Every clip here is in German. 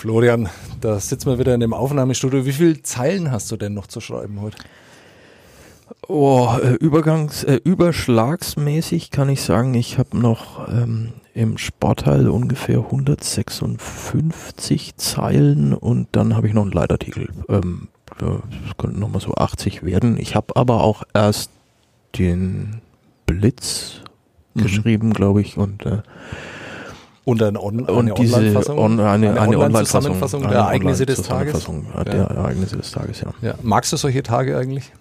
Florian, da sitzen wir wieder in dem Aufnahmestudio. Wie viele Zeilen hast du denn noch zu schreiben heute? Oh, äh, Übergangs, äh, überschlagsmäßig kann ich sagen, ich habe noch ähm, im Sportteil ungefähr 156 Zeilen und dann habe ich noch einen Leitartikel. Ähm, das könnten nochmal so 80 werden. Ich habe aber auch erst den Blitz mhm. geschrieben, glaube ich, und äh, und eine, On eine Online-Fassung? On, eine, eine, eine Online-Zusammenfassung Online der Ereignisse des Tages? Ja. Der Ereignisse des Tages, ja. ja. Magst du solche Tage eigentlich?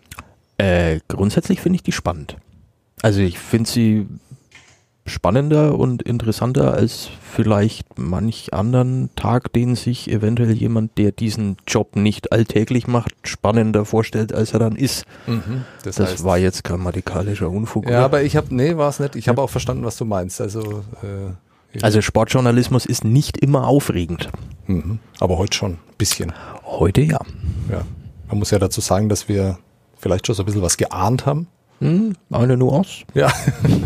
Äh, grundsätzlich finde ich die spannend. Also ich finde sie spannender und interessanter als vielleicht manch anderen Tag, den sich eventuell jemand, der diesen Job nicht alltäglich macht, spannender vorstellt, als er dann ist. Mhm, das, das heißt, war jetzt grammatikalischer Unfug. Ja, oder? aber ich habe, nee, war es nicht. Ich habe auch verstanden, was du meinst. Also, äh, also Sportjournalismus ist nicht immer aufregend. Mhm, aber heute schon, ein bisschen. Heute ja. Ja, man muss ja dazu sagen, dass wir vielleicht schon so ein bisschen was geahnt haben hm, eine Nuance. Ja,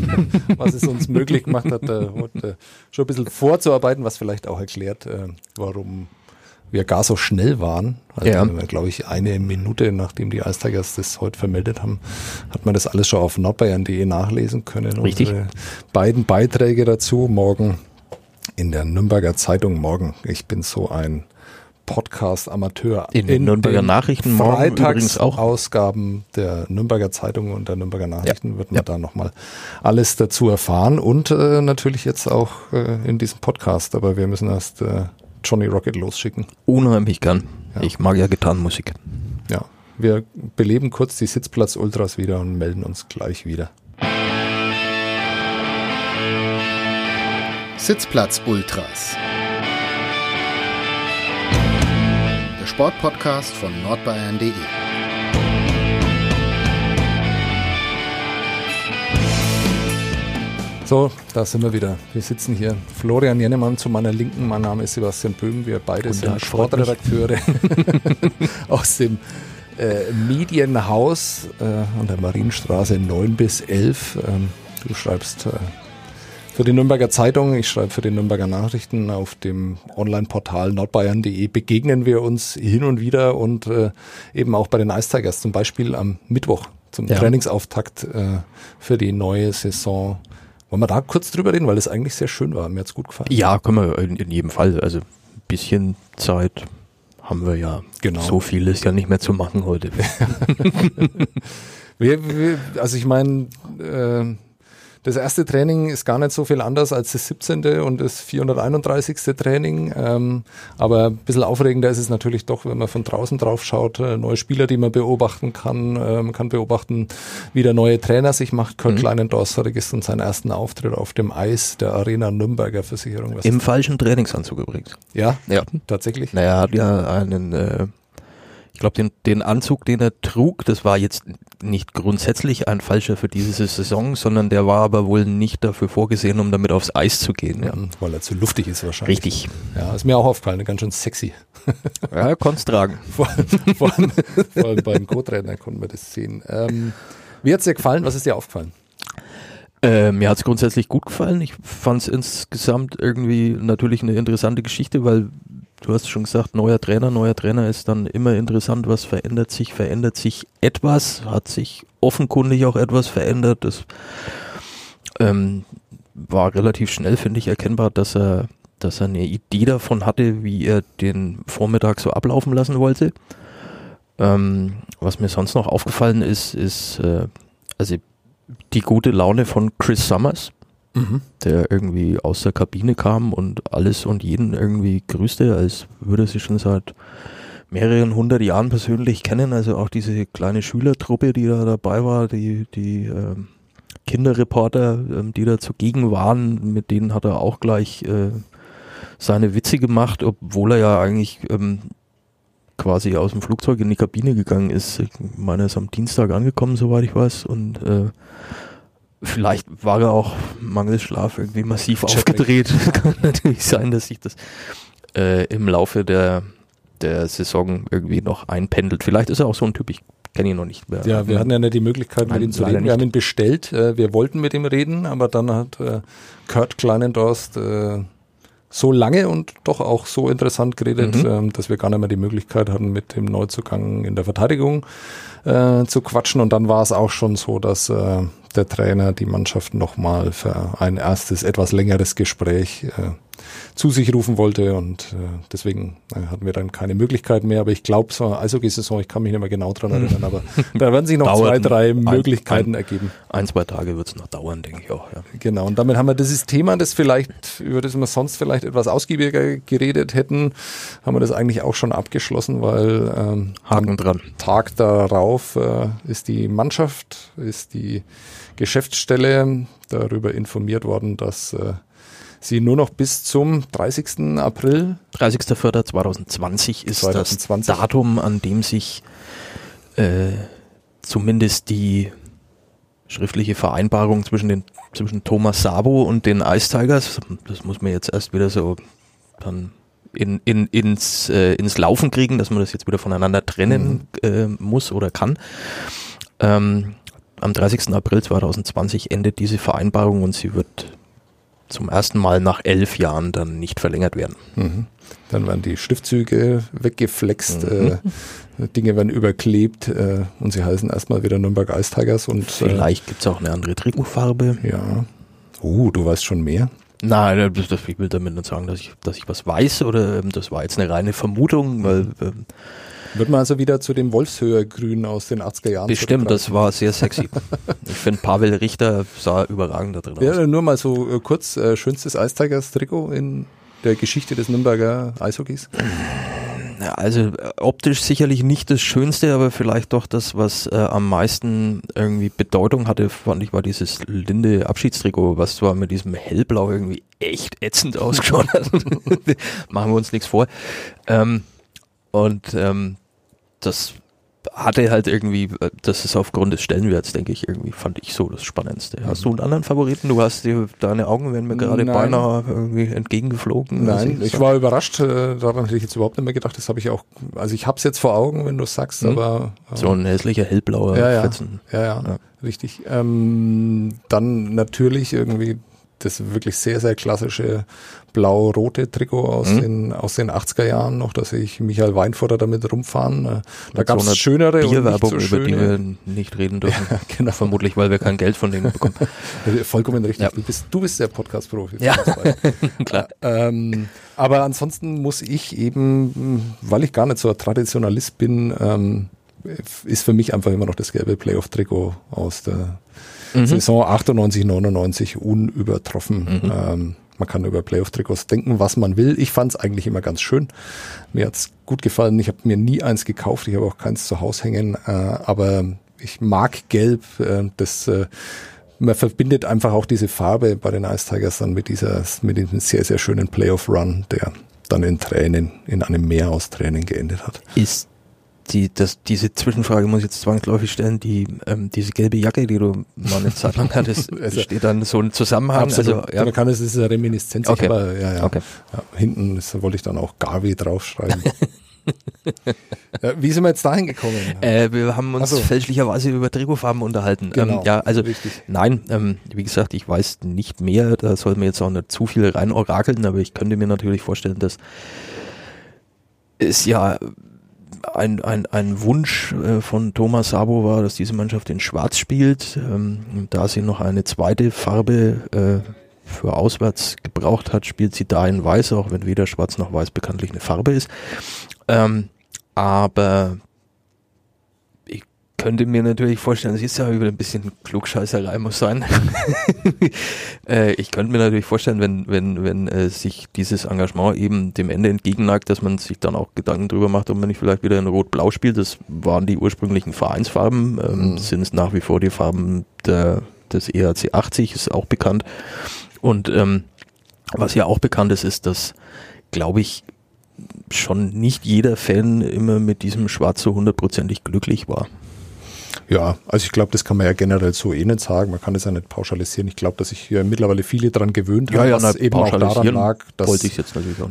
was es uns möglich gemacht hat, äh, heute schon ein bisschen vorzuarbeiten, was vielleicht auch erklärt, äh, warum wir gar so schnell waren. Also, ja. glaube ich, eine Minute, nachdem die Eistigers das heute vermeldet haben, hat man das alles schon auf nordbayern.de nachlesen können. Richtig. Unsere beiden Beiträge dazu morgen in der Nürnberger Zeitung morgen. Ich bin so ein Podcast-Amateur. In, den Nürnberger den Nachrichten morgen übrigens auch. Ausgaben der Nürnberger Zeitung und der Nürnberger Nachrichten ja, wird man ja. da nochmal alles dazu erfahren und äh, natürlich jetzt auch äh, in diesem Podcast, aber wir müssen erst äh, Johnny Rocket losschicken. Unheimlich gern. Ja. Ich mag ja Gitarrenmusik. Ja, wir beleben kurz die Sitzplatz-Ultras wieder und melden uns gleich wieder. Sitzplatz-Ultras Sportpodcast von nordbayern.de. So, da sind wir wieder. Wir sitzen hier. Florian Jennemann zu meiner Linken. Mein Name ist Sebastian Böhm. Wir beide Und sind Sportredakteure aus dem äh, Medienhaus äh, an der Marienstraße 9 bis 11. Ähm, du schreibst äh, für die Nürnberger Zeitung, ich schreibe für die Nürnberger Nachrichten auf dem Online-Portal nordbayern.de begegnen wir uns hin und wieder und äh, eben auch bei den Ice Tigers, zum Beispiel am Mittwoch zum ja. Trainingsauftakt äh, für die neue Saison. Wollen wir da kurz drüber reden, weil es eigentlich sehr schön war. Mir hat's gut gefallen. Ja, können wir in, in jedem Fall. Also ein bisschen Zeit haben wir ja. Genau. So viel ist ja nicht mehr zu machen heute. wir, wir, also ich meine, äh, das erste Training ist gar nicht so viel anders als das 17. und das 431. Training. Ähm, aber ein bisschen aufregender ist es natürlich doch, wenn man von draußen drauf schaut, äh, neue Spieler, die man beobachten kann. Man kann beobachten, wie der neue Trainer sich macht. Kurt mhm. Kleinendorf hatte gestern seinen ersten Auftritt auf dem Eis der Arena Nürnberger Versicherung. Im falschen Trainingsanzug übrigens. Ja, ja. tatsächlich. Naja, er hat ja einen äh ich glaube, den, den Anzug, den er trug, das war jetzt nicht grundsätzlich ein falscher für diese Saison, sondern der war aber wohl nicht dafür vorgesehen, um damit aufs Eis zu gehen. Ja. Weil er zu luftig ist wahrscheinlich. Richtig. Ja, ist mir auch aufgefallen, ganz schön sexy. Ja, konntest tragen. vor, vor, allem, vor allem beim Co-Trainer konnten wir das sehen. Ähm, wie hat's dir gefallen? Was ist dir aufgefallen? Äh, mir hat's grundsätzlich gut gefallen. Ich fand es insgesamt irgendwie natürlich eine interessante Geschichte, weil du hast schon gesagt, neuer Trainer, neuer Trainer ist dann immer interessant, was verändert sich, verändert sich etwas, hat sich offenkundig auch etwas verändert. Das ähm, war relativ schnell, finde ich, erkennbar, dass er, dass er eine Idee davon hatte, wie er den Vormittag so ablaufen lassen wollte. Ähm, was mir sonst noch aufgefallen ist, ist äh, also die gute Laune von Chris Summers mhm. der irgendwie aus der Kabine kam und alles und jeden irgendwie grüßte, als würde sie schon seit mehreren hundert Jahren persönlich kennen. Also auch diese kleine Schülertruppe, die da dabei war, die, die ähm, Kinderreporter, ähm, die da zugegen waren, mit denen hat er auch gleich äh, seine Witze gemacht, obwohl er ja eigentlich ähm, quasi aus dem Flugzeug in die Kabine gegangen ist. Ich meine, er ist am Dienstag angekommen, soweit ich weiß, und äh, Vielleicht war er auch mangels Schlaf irgendwie massiv Check aufgedreht. Kann natürlich sein, dass sich das äh, im Laufe der, der Saison irgendwie noch einpendelt. Vielleicht ist er auch so ein Typ, ich kenne ihn noch nicht mehr. Ja, wir hatten ja nicht die Möglichkeit, mit ihm zu reden. Wir haben ihn bestellt. Äh, wir wollten mit ihm reden, aber dann hat äh, Kurt Kleinendorst äh, so lange und doch auch so interessant geredet, mhm. ähm, dass wir gar nicht mehr die Möglichkeit hatten, mit dem Neuzugang in der Verteidigung äh, zu quatschen. Und dann war es auch schon so, dass äh, der Trainer die Mannschaft nochmal für ein erstes, etwas längeres Gespräch äh, zu sich rufen wollte und äh, deswegen äh, hatten wir dann keine Möglichkeit mehr. Aber ich glaube, so eine Eishockey-Saison, ich kann mich nicht mehr genau dran hm. erinnern, aber da werden sich noch zwei, drei ein, Möglichkeiten ein, ergeben. Ein, zwei Tage wird es noch dauern, denke ich auch. Ja. Genau, und damit haben wir dieses Thema, das vielleicht, über das wir sonst vielleicht etwas ausgiebiger geredet hätten, haben wir das eigentlich auch schon abgeschlossen, weil ähm, Haken dran. Tag darauf äh, ist die Mannschaft, ist die Geschäftsstelle darüber informiert worden, dass äh, sie nur noch bis zum 30. April. 30.04.2020 ist 2020. das Datum, an dem sich äh, zumindest die schriftliche Vereinbarung zwischen, den, zwischen Thomas Sabo und den Ice Tigers, das muss man jetzt erst wieder so dann in, in, ins, äh, ins Laufen kriegen, dass man das jetzt wieder voneinander trennen mhm. äh, muss oder kann. Ähm, am 30. April 2020 endet diese Vereinbarung und sie wird zum ersten Mal nach elf Jahren dann nicht verlängert werden. Mhm. Dann werden die Schriftzüge weggeflext, mhm. äh, Dinge werden überklebt äh, und sie heißen erstmal wieder Nürnberg Ice Tigers. Und, äh, Vielleicht äh, gibt es auch eine andere Trikotfarbe. Ja. Oh, du weißt schon mehr. Nein, das, das, ich will damit nicht sagen, dass ich, dass ich was weiß oder ähm, das war jetzt eine reine Vermutung, weil ähm, wird man also wieder zu dem Wolfshöher-Grün aus den 80er Jahren Bestimmt, das war sehr sexy. ich finde, Pavel Richter sah überragend da drin ja, aus. Nur mal so äh, kurz, äh, schönstes Eistigers-Trikot in der Geschichte des Nürnberger Eishockeys? Ja, also äh, optisch sicherlich nicht das Schönste, aber vielleicht doch das, was äh, am meisten irgendwie Bedeutung hatte, fand ich, war dieses linde Abschiedstrikot, was zwar mit diesem hellblau irgendwie echt ätzend ausgeschaut hat. Machen wir uns nichts vor. Ähm, und ähm, das hatte halt irgendwie, das ist aufgrund des Stellenwerts, denke ich, irgendwie fand ich so das Spannendste. Hast du einen anderen Favoriten? Du hast dir, deine Augen werden mir gerade Nein. beinahe irgendwie entgegengeflogen. Nein, ich, ich war überrascht, äh, daran hätte ich jetzt überhaupt nicht mehr gedacht. Das habe ich auch, also ich habe es jetzt vor Augen, wenn du es sagst, mhm. aber. Äh, so ein hässlicher hellblauer ja, ja, Fetzen. Ja, ja, ja, richtig. Ähm, dann natürlich irgendwie das wirklich sehr, sehr klassische blau-rote Trikot aus, mhm. den, aus den 80er Jahren noch, dass ich Michael Weinfurter damit rumfahren. Äh, da gab es so schönere Bierwerbung, so über die wir nicht reden dürfen. Ja, genau. Vermutlich, weil wir kein Geld von denen bekommen. Vollkommen richtig. Ja. Du, bist, du bist der Podcast-Profi. Ja, klar. Ähm, aber ansonsten muss ich eben, weil ich gar nicht so ein Traditionalist bin, ähm, ist für mich einfach immer noch das gelbe Playoff-Trikot aus der mhm. Saison 98, 99 unübertroffen. Mhm. Ähm, man kann über Playoff-Trikots denken, was man will. Ich fand es eigentlich immer ganz schön. Mir hat's gut gefallen. Ich habe mir nie eins gekauft. Ich habe auch keins zu Hause hängen. Äh, aber ich mag Gelb. Äh, das äh, man verbindet einfach auch diese Farbe bei den Ice Tigers dann mit dieser, mit diesem sehr, sehr schönen Playoff-Run, der dann in Tränen, in einem Meer aus Tränen geendet hat. Ist die, das, diese Zwischenfrage muss ich jetzt zwangsläufig stellen, die, ähm, diese gelbe Jacke, die du mal eine Zeit lang hattest, also, steht dann so ein Zusammenhang? Absolut. Also, ja. Man kann es, ist eine Reminiszenz, okay. aber ja, ja. Okay. ja hinten ist, wollte ich dann auch Garvey draufschreiben. Wie sind wir jetzt dahin gekommen? Äh, wir haben uns so. fälschlicherweise über Trikotfarben unterhalten. Ähm, genau, ähm, ja, also richtig. nein, ähm, wie gesagt, ich weiß nicht mehr, da soll mir jetzt auch nicht zu viel rein orakeln, aber ich könnte mir natürlich vorstellen, dass es ja ein, ein, ein Wunsch äh, von Thomas Sabo war, dass diese Mannschaft in Schwarz spielt. Ähm, da sie noch eine zweite Farbe äh, für auswärts gebraucht hat, spielt sie da in Weiß, auch wenn weder Schwarz noch Weiß bekanntlich eine Farbe ist. Ähm, aber könnte mir natürlich vorstellen, es ist ja wieder ein bisschen Klugscheißerei muss sein. äh, ich könnte mir natürlich vorstellen, wenn, wenn, wenn äh, sich dieses Engagement eben dem Ende entgegenneigt, dass man sich dann auch Gedanken drüber macht, ob man nicht vielleicht wieder in Rot-Blau spielt. Das waren die ursprünglichen Vereinsfarben, ähm, mhm. sind es nach wie vor die Farben der, des ERC 80, ist auch bekannt. Und ähm, was ja auch bekannt ist, ist, dass, glaube ich, schon nicht jeder Fan immer mit diesem Schwarz so hundertprozentig glücklich war. Ja, also ich glaube, das kann man ja generell so eh nicht sagen. Man kann das ja nicht pauschalisieren. Ich glaube, dass sich hier mittlerweile viele daran gewöhnt haben, ja, ja, was eben auch daran lag, dass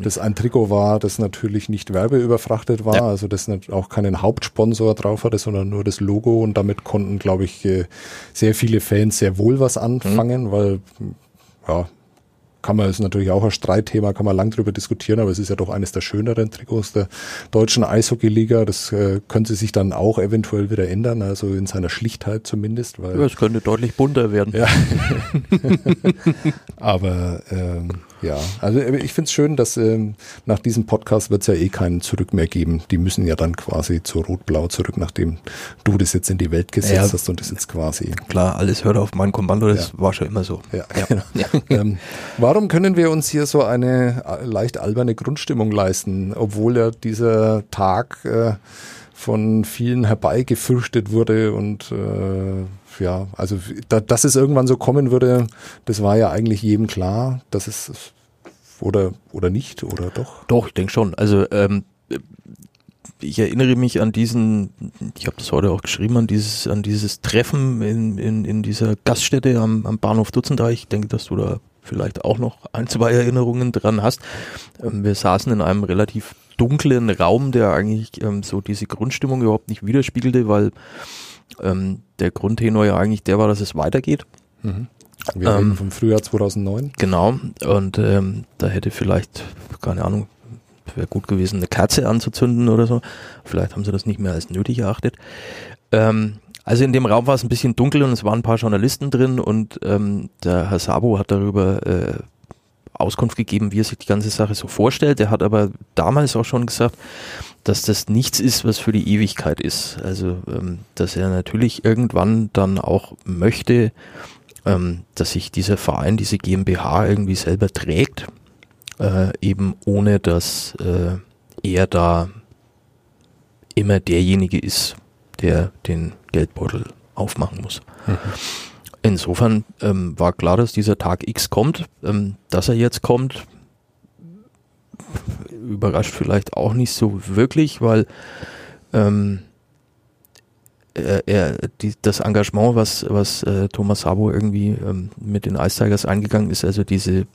das ein Trikot war, das natürlich nicht werbeüberfrachtet war, ja. also das auch keinen Hauptsponsor drauf hatte, sondern nur das Logo und damit konnten, glaube ich, äh, sehr viele Fans sehr wohl was anfangen, mhm. weil ja, kann man, ist natürlich auch ein Streitthema, kann man lang drüber diskutieren, aber es ist ja doch eines der schöneren Trikots der deutschen Eishockey-Liga. Das äh, könnte sich dann auch eventuell wieder ändern, also in seiner Schlichtheit zumindest. Weil, ja, es könnte deutlich bunter werden. Ja. aber ähm, ja, also äh, ich finde es schön, dass ähm, nach diesem Podcast wird es ja eh keinen Zurück mehr geben. Die müssen ja dann quasi zu Rot-Blau zurück, nachdem du das jetzt in die Welt gesetzt ja, hast und das jetzt quasi. Klar, alles hört auf mein Kommando, das ja. war schon immer so. Ja, ja. Genau. ähm, warum können wir uns hier so eine äh, leicht alberne Grundstimmung leisten, obwohl ja dieser Tag äh, von vielen herbeigefürchtet wurde und äh, ja, also da, dass es irgendwann so kommen würde, das war ja eigentlich jedem klar, dass es oder oder nicht oder doch? Doch, ich denke schon. Also ähm, ich erinnere mich an diesen, ich habe das heute auch geschrieben, an dieses, an dieses Treffen in, in, in dieser Gaststätte am, am Bahnhof Dutzendeich. Ich denke, dass du da vielleicht auch noch ein, zwei Erinnerungen dran hast. Ähm, wir saßen in einem relativ dunklen Raum, der eigentlich ähm, so diese Grundstimmung überhaupt nicht widerspiegelte, weil ähm, der Grundtenor ja eigentlich der war, dass es weitergeht. Mhm. Wir ähm, reden vom Frühjahr 2009. Genau, und ähm, da hätte vielleicht, keine Ahnung, wäre gut gewesen, eine Kerze anzuzünden oder so. Vielleicht haben sie das nicht mehr als nötig erachtet. Ähm, also in dem Raum war es ein bisschen dunkel und es waren ein paar Journalisten drin und ähm, der Herr Sabo hat darüber äh, Auskunft gegeben, wie er sich die ganze Sache so vorstellt. Er hat aber damals auch schon gesagt, dass das nichts ist, was für die Ewigkeit ist. Also, ähm, dass er natürlich irgendwann dann auch möchte, ähm, dass sich dieser Verein, diese GmbH irgendwie selber trägt, äh, eben ohne dass äh, er da immer derjenige ist, der den Geldbeutel aufmachen muss. Mhm. Insofern ähm, war klar, dass dieser Tag X kommt. Ähm, dass er jetzt kommt, überrascht vielleicht auch nicht so wirklich, weil ähm, er, er, die, das Engagement, was, was äh, Thomas Sabo irgendwie ähm, mit den Ice Tigers eingegangen ist, also diese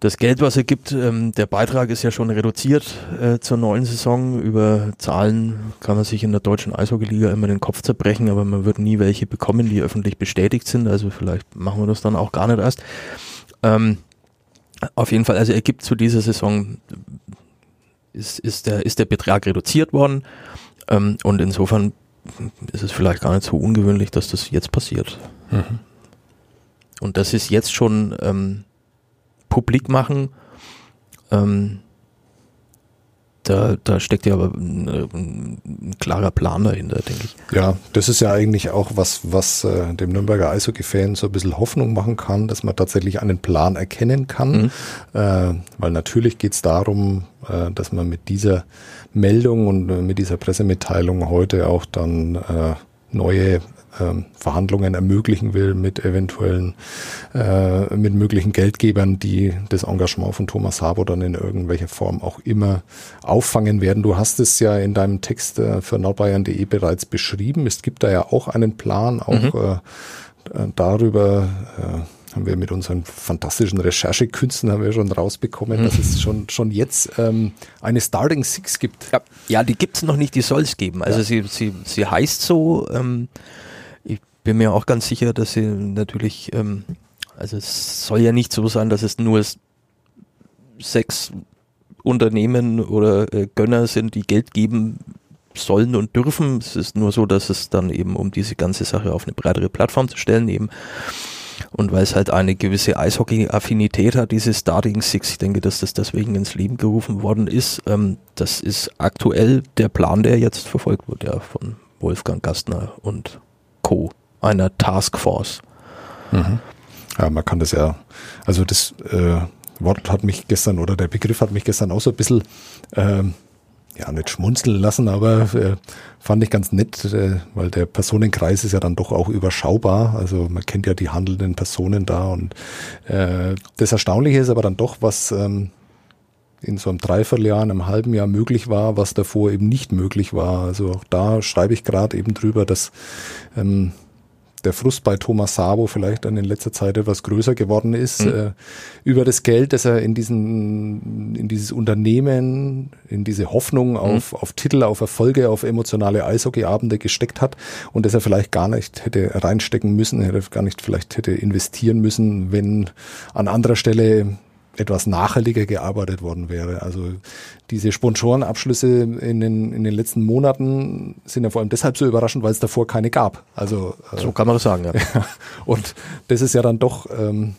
das Geld, was er gibt, ähm, der Beitrag ist ja schon reduziert äh, zur neuen Saison. Über Zahlen kann man sich in der deutschen Eishockeyliga immer den Kopf zerbrechen, aber man wird nie welche bekommen, die öffentlich bestätigt sind. Also vielleicht machen wir das dann auch gar nicht erst. Ähm, auf jeden Fall, also er gibt zu dieser Saison ist, ist, der, ist der Betrag reduziert worden ähm, und insofern ist es vielleicht gar nicht so ungewöhnlich, dass das jetzt passiert. Mhm. Und das ist jetzt schon ähm, publik machen, ähm, da, da steckt ja aber ein, ein, klarer Plan dahinter, denke ich. Ja, das ist ja eigentlich auch was, was äh, dem Nürnberger Eishockey-Fan so ein bisschen Hoffnung machen kann, dass man tatsächlich einen Plan erkennen kann. Mhm. Äh, weil natürlich geht es darum, äh, dass man mit dieser Meldung und äh, mit dieser Pressemitteilung heute auch dann äh, neue ähm, Verhandlungen ermöglichen will mit eventuellen, äh, mit möglichen Geldgebern, die das Engagement von Thomas Sabo dann in irgendwelcher Form auch immer auffangen werden. Du hast es ja in deinem Text äh, für nordbayern.de bereits beschrieben. Es gibt da ja auch einen Plan, auch mhm. äh, darüber, äh, haben wir mit unseren fantastischen Recherchekünsten haben wir schon rausbekommen, mhm. dass es schon, schon jetzt ähm, eine Starting Six gibt. Ja, ja die gibt es noch nicht, die soll es geben. Also ja. sie, sie, sie heißt so, ähm, bin mir auch ganz sicher, dass sie natürlich, ähm, also es soll ja nicht so sein, dass es nur sechs Unternehmen oder äh, Gönner sind, die Geld geben sollen und dürfen. Es ist nur so, dass es dann eben um diese ganze Sache auf eine breitere Plattform zu stellen eben. Und weil es halt eine gewisse Eishockey-Affinität hat, diese Starting Six, ich denke, dass das deswegen ins Leben gerufen worden ist. Ähm, das ist aktuell der Plan, der jetzt verfolgt wird, ja, von Wolfgang Gastner und Co einer Taskforce. Mhm. Ja, man kann das ja, also das äh, Wort hat mich gestern oder der Begriff hat mich gestern auch so ein bisschen, ähm, ja, nicht schmunzeln lassen, aber äh, fand ich ganz nett, äh, weil der Personenkreis ist ja dann doch auch überschaubar. Also man kennt ja die handelnden Personen da und äh, das Erstaunliche ist aber dann doch, was ähm, in so einem Dreivierteljahr, einem halben Jahr möglich war, was davor eben nicht möglich war. Also auch da schreibe ich gerade eben drüber, dass ähm, der Frust bei Thomas Sabo vielleicht dann in letzter Zeit etwas größer geworden ist, mhm. äh, über das Geld, das er in diesen, in dieses Unternehmen, in diese Hoffnung mhm. auf, auf Titel, auf Erfolge, auf emotionale Eishockeyabende gesteckt hat und das er vielleicht gar nicht hätte reinstecken müssen, hätte gar nicht vielleicht hätte investieren müssen, wenn an anderer Stelle etwas nachhaltiger gearbeitet worden wäre. Also diese Sponsorenabschlüsse in den, in den letzten Monaten sind ja vor allem deshalb so überraschend, weil es davor keine gab. Also äh, so kann man das sagen, ja. Und das ist ja dann doch ähm,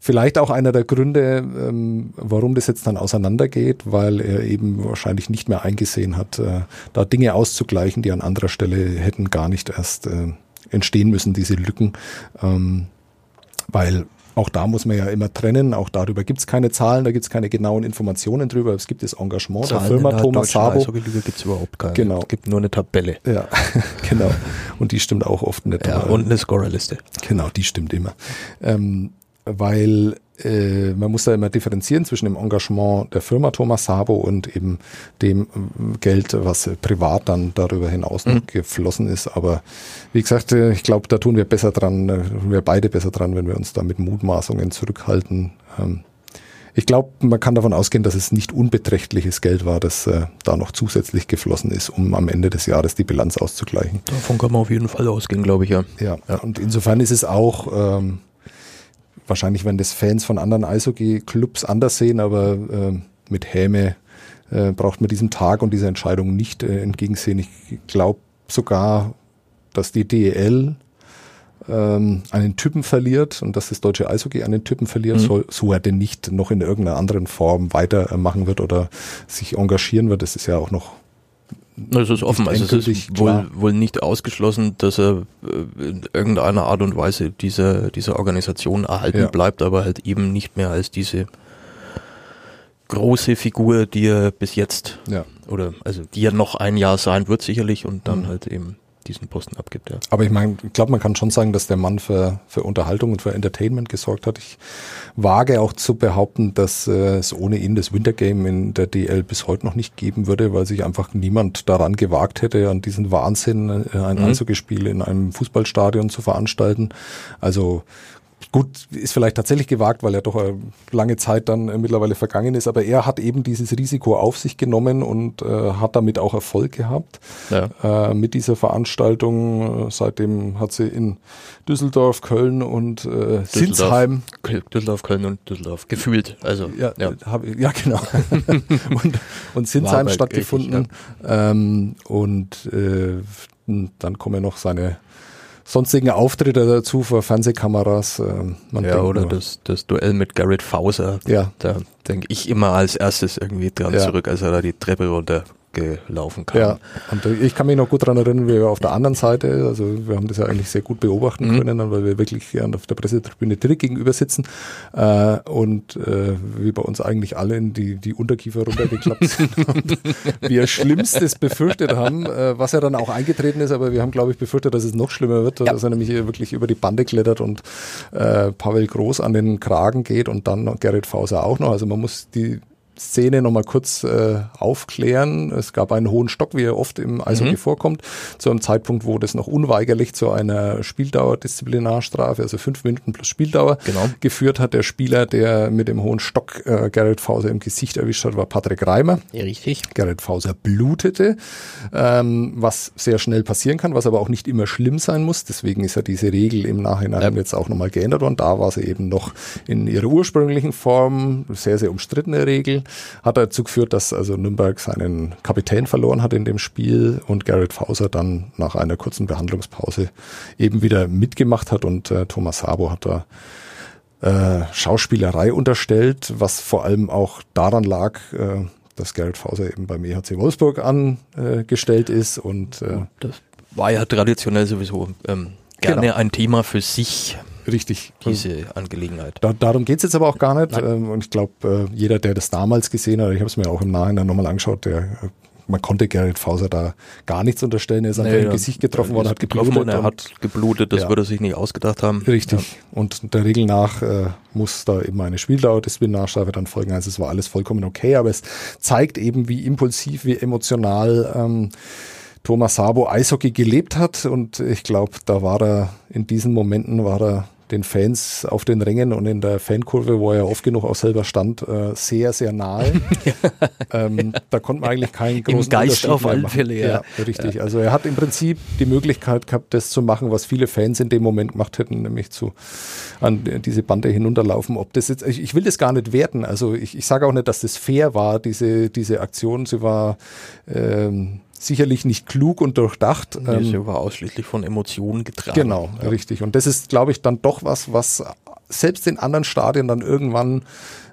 vielleicht auch einer der Gründe, ähm, warum das jetzt dann auseinandergeht, weil er eben wahrscheinlich nicht mehr eingesehen hat, äh, da Dinge auszugleichen, die an anderer Stelle hätten gar nicht erst äh, entstehen müssen, diese Lücken. Ähm, weil auch da muss man ja immer trennen, auch darüber gibt es keine Zahlen, da gibt es keine genauen Informationen drüber. Es gibt das Engagement Zahlen der Firma Thomas Sabo. gibt es überhaupt keine. Genau. Es gibt nur eine Tabelle. Ja, genau. Und die stimmt auch oft nicht. Ja, und eine Scorerliste. Genau, die stimmt immer. Ähm, weil äh, man muss da immer differenzieren zwischen dem Engagement der Firma Thomas Sabo und eben dem äh, Geld, was privat dann darüber hinaus mhm. geflossen ist. Aber wie gesagt, äh, ich glaube, da tun wir besser dran, äh, tun wir beide besser dran, wenn wir uns da mit Mutmaßungen zurückhalten. Ähm, ich glaube, man kann davon ausgehen, dass es nicht unbeträchtliches Geld war, das äh, da noch zusätzlich geflossen ist, um am Ende des Jahres die Bilanz auszugleichen. Davon kann man auf jeden Fall ausgehen, glaube ich, ja. ja. Ja, und insofern ist es auch ähm, wahrscheinlich werden das Fans von anderen Eishockey-Clubs anders sehen, aber äh, mit Häme äh, braucht man diesem Tag und dieser Entscheidung nicht äh, entgegensehen. Ich glaube sogar, dass die DEL ähm, einen Typen verliert und dass das deutsche Eishockey einen Typen verliert, mhm. so, so er denn nicht noch in irgendeiner anderen Form weitermachen wird oder sich engagieren wird. Das ist ja auch noch es ist offen, also es ist wohl, wohl nicht ausgeschlossen, dass er äh, in irgendeiner Art und Weise dieser, dieser Organisation erhalten ja. bleibt, aber halt eben nicht mehr als diese große Figur, die er bis jetzt ja. oder also die er noch ein Jahr sein wird sicherlich und dann mhm. halt eben diesen Posten abgibt. Ja. Aber ich meine, ich glaube, man kann schon sagen, dass der Mann für, für Unterhaltung und für Entertainment gesorgt hat. Ich wage auch zu behaupten, dass äh, es ohne ihn das Wintergame in der DL bis heute noch nicht geben würde, weil sich einfach niemand daran gewagt hätte, an diesen Wahnsinn, äh, ein mhm. Eishockeyspiel in einem Fußballstadion zu veranstalten. Also Gut, ist vielleicht tatsächlich gewagt, weil er doch eine lange Zeit dann äh, mittlerweile vergangen ist, aber er hat eben dieses Risiko auf sich genommen und äh, hat damit auch Erfolg gehabt ja. äh, mit dieser Veranstaltung. Seitdem hat sie in Düsseldorf, Köln und äh, Sinsheim. Düsseldorf, Köln und Düsseldorf. Gefühlt. Also, ja, ja. Hab, ja genau. und, und Sinsheim stattgefunden. Ewig, ja. ähm, und äh, dann kommen noch seine sonstigen Auftritte dazu vor Fernsehkameras. Äh, ja, oder das, das Duell mit Garrett Fauser. Ja. Da denke ich immer als erstes irgendwie dran ja. zurück, als er da die Treppe runter gelaufen kam. Ja, und ich kann mich noch gut daran erinnern, wie wir auf der anderen Seite, also wir haben das ja eigentlich sehr gut beobachten mhm. können, weil wir wirklich auf der Pressetribüne direkt gegenüber sitzen äh, und äh, wie bei uns eigentlich alle in die, die Unterkiefer runtergeklappt sind und wir Schlimmstes befürchtet haben, äh, was ja dann auch eingetreten ist, aber wir haben, glaube ich, befürchtet, dass es noch schlimmer wird, ja. dass er nämlich wirklich über die Bande klettert und äh, Pavel Groß an den Kragen geht und dann Gerrit Fauser auch noch. Also man muss die Szene nochmal kurz äh, aufklären. Es gab einen hohen Stock, wie er oft im Eishockey mhm. vorkommt, zu einem Zeitpunkt, wo das noch unweigerlich zu einer Spieldauer-Disziplinarstrafe, also fünf Minuten plus Spieldauer, genau. geführt hat. Der Spieler, der mit dem hohen Stock äh, Gerrit Fauser im Gesicht erwischt hat, war Patrick Reimer. Ja, richtig. Gerrit Fauser blutete, ähm, was sehr schnell passieren kann, was aber auch nicht immer schlimm sein muss. Deswegen ist ja diese Regel im Nachhinein ja. jetzt auch nochmal geändert worden. Da war sie eben noch in ihrer ursprünglichen Form, sehr, sehr umstrittene Regel hat dazu geführt, dass also Nürnberg seinen Kapitän verloren hat in dem Spiel und Garrett Fauser dann nach einer kurzen Behandlungspause eben wieder mitgemacht hat und äh, Thomas Sabo hat da äh, Schauspielerei unterstellt, was vor allem auch daran lag, äh, dass Garrett Fauser eben beim EHC Wolfsburg angestellt ist und äh, das war ja traditionell sowieso ähm, gerne genau. ein Thema für sich. Richtig. Diese Angelegenheit. Da, darum geht's jetzt aber auch gar nicht. Ähm, und ich glaube, äh, jeder, der das damals gesehen hat, ich habe es mir auch im Nachhinein nochmal angeschaut, der äh, man konnte Gerrit Fauser da gar nichts unterstellen. Er ist einfach nee, im Gesicht getroffen worden, hat geblutet. Und er hat geblutet, das ja. würde er sich nicht ausgedacht haben. Richtig. Ja. Und der Regel nach äh, muss da eben eine Spieldauer Disziplinarstrafe dann folgen. Also es war alles vollkommen okay, aber es zeigt eben, wie impulsiv, wie emotional ähm, Thomas Sabo Eishockey gelebt hat und ich glaube, da war er in diesen Momenten war er den Fans auf den Rängen und in der Fankurve, wo er oft genug auch selber stand, äh, sehr, sehr nahe. ähm, da konnte man eigentlich keinen großen Im Geist auf alle Fälle, ja. ja. Richtig. Ja. Also er hat im Prinzip die Möglichkeit gehabt, das zu machen, was viele Fans in dem Moment gemacht hätten, nämlich zu an diese Bande hinunterlaufen. Ob das jetzt, ich, ich will das gar nicht werten. Also ich, ich sage auch nicht, dass das fair war, diese, diese Aktion. Sie war ähm, sicherlich nicht klug und durchdacht. Nee, sie ähm, war ausschließlich von Emotionen getragen. Genau, ja. richtig. Und das ist, glaube ich, dann doch was, was selbst in anderen Stadien dann irgendwann